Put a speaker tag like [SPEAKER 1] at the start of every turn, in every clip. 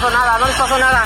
[SPEAKER 1] Pasó nada, no les pasó nada.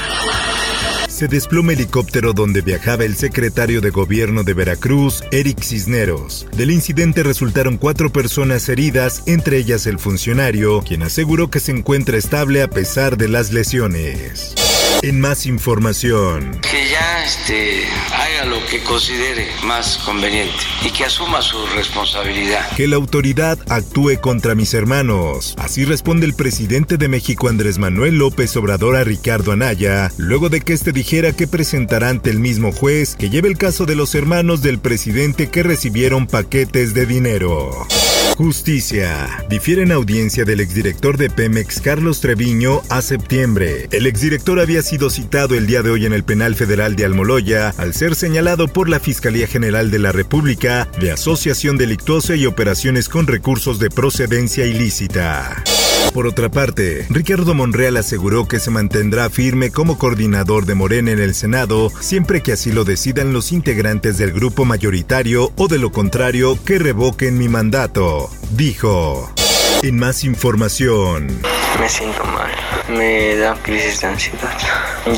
[SPEAKER 2] Se desploma helicóptero donde viajaba el secretario de gobierno de Veracruz, Eric Cisneros. Del incidente resultaron cuatro personas heridas, entre ellas el funcionario, quien aseguró que se encuentra estable a pesar de las lesiones. En más información.
[SPEAKER 3] Que ya este, haga lo que considere más conveniente y que asuma su responsabilidad.
[SPEAKER 2] Que la autoridad actúe contra mis hermanos. Así responde el presidente de México Andrés Manuel López Obrador a Ricardo Anaya, luego de que este dijera que presentará ante el mismo juez que lleve el caso de los hermanos del presidente que recibieron paquetes de dinero. Justicia. Difieren audiencia del exdirector de Pemex, Carlos Treviño, a septiembre. El exdirector había sido citado el día de hoy en el penal federal de Almoloya al ser señalado por la Fiscalía General de la República de asociación delictuosa y operaciones con recursos de procedencia ilícita. Por otra parte, Ricardo Monreal aseguró que se mantendrá firme como coordinador de Morena en el Senado siempre que así lo decidan los integrantes del grupo mayoritario o de lo contrario que revoquen mi mandato, dijo. En más información.
[SPEAKER 4] Me siento mal, me da crisis de ansiedad.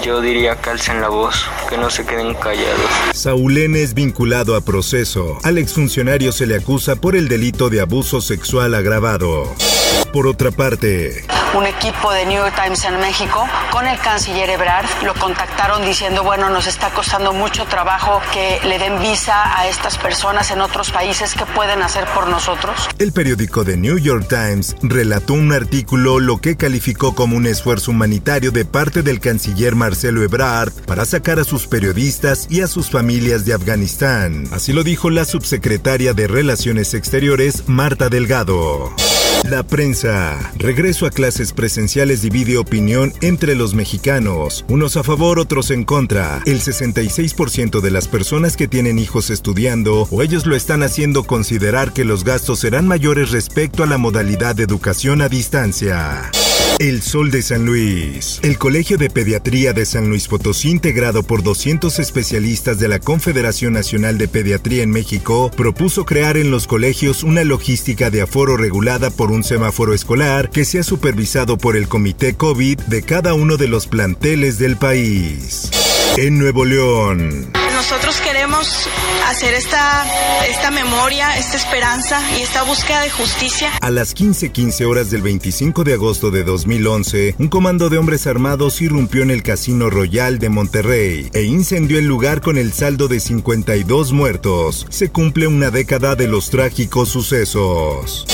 [SPEAKER 4] Yo diría que alcen la voz, que no se queden callados.
[SPEAKER 2] Saúl N. es vinculado a proceso. Al exfuncionario se le acusa por el delito de abuso sexual agravado. Por otra parte,
[SPEAKER 5] un equipo de New York Times en México con el canciller Ebrard. Lo contactaron diciendo, bueno, nos está costando mucho trabajo que le den visa a estas personas en otros países. ¿Qué pueden hacer por nosotros?
[SPEAKER 2] El periódico The New York Times relató un artículo lo que calificó como un esfuerzo humanitario de parte del canciller Marcelo Ebrard para sacar a sus periodistas y a sus familias de Afganistán. Así lo dijo la subsecretaria de Relaciones Exteriores, Marta Delgado. La prensa. Regreso a clases presenciales divide opinión entre los mexicanos, unos a favor, otros en contra. El 66% de las personas que tienen hijos estudiando o ellos lo están haciendo considerar que los gastos serán mayores respecto a la modalidad de educación a distancia. El Sol de San Luis. El Colegio de Pediatría de San Luis Potosí, integrado por 200 especialistas de la Confederación Nacional de Pediatría en México, propuso crear en los colegios una logística de aforo regulada por un semáforo escolar que sea supervisado por el Comité COVID de cada uno de los planteles del país. En Nuevo León.
[SPEAKER 6] Nosotros queremos hacer esta, esta memoria, esta esperanza y esta búsqueda de justicia.
[SPEAKER 2] A las 15:15 horas del 25 de agosto de 2011, un comando de hombres armados irrumpió en el Casino Royal de Monterrey e incendió el lugar con el saldo de 52 muertos. Se cumple una década de los trágicos sucesos.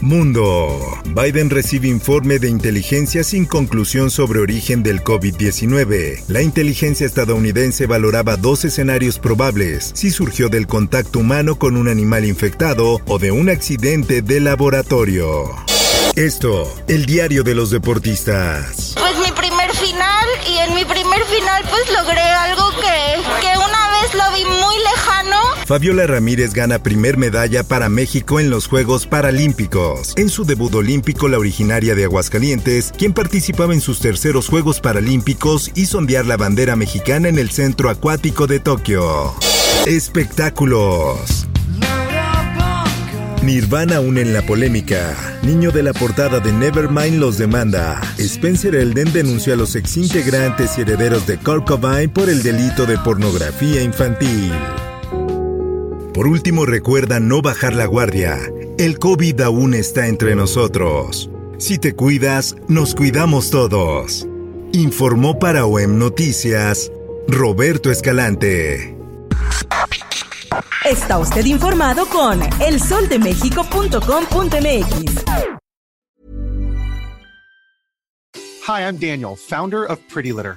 [SPEAKER 2] Mundo. Biden recibe informe de inteligencia sin conclusión sobre origen del COVID-19. La inteligencia estadounidense valoraba dos escenarios probables, si surgió del contacto humano con un animal infectado o de un accidente de laboratorio. Esto, el diario de los deportistas.
[SPEAKER 7] Pues mi primer final y en mi primer final pues logré algo
[SPEAKER 2] Fabiola Ramírez gana primer medalla para México en los Juegos Paralímpicos. En su debut olímpico, la originaria de Aguascalientes, quien participaba en sus terceros Juegos Paralímpicos, hizo ondear la bandera mexicana en el centro acuático de Tokio. Espectáculos. Nirvana aún en la polémica. Niño de la portada de Nevermind los demanda. Spencer Elden denunció a los exintegrantes y herederos de Kurt Cobain por el delito de pornografía infantil. Por último, recuerda no bajar la guardia. El COVID aún está entre nosotros. Si te cuidas, nos cuidamos todos. Informó para OEM Noticias Roberto Escalante.
[SPEAKER 8] Está usted informado con elsoldemexico.com.mx.
[SPEAKER 9] Hi, I'm Daniel, founder of Pretty Litter.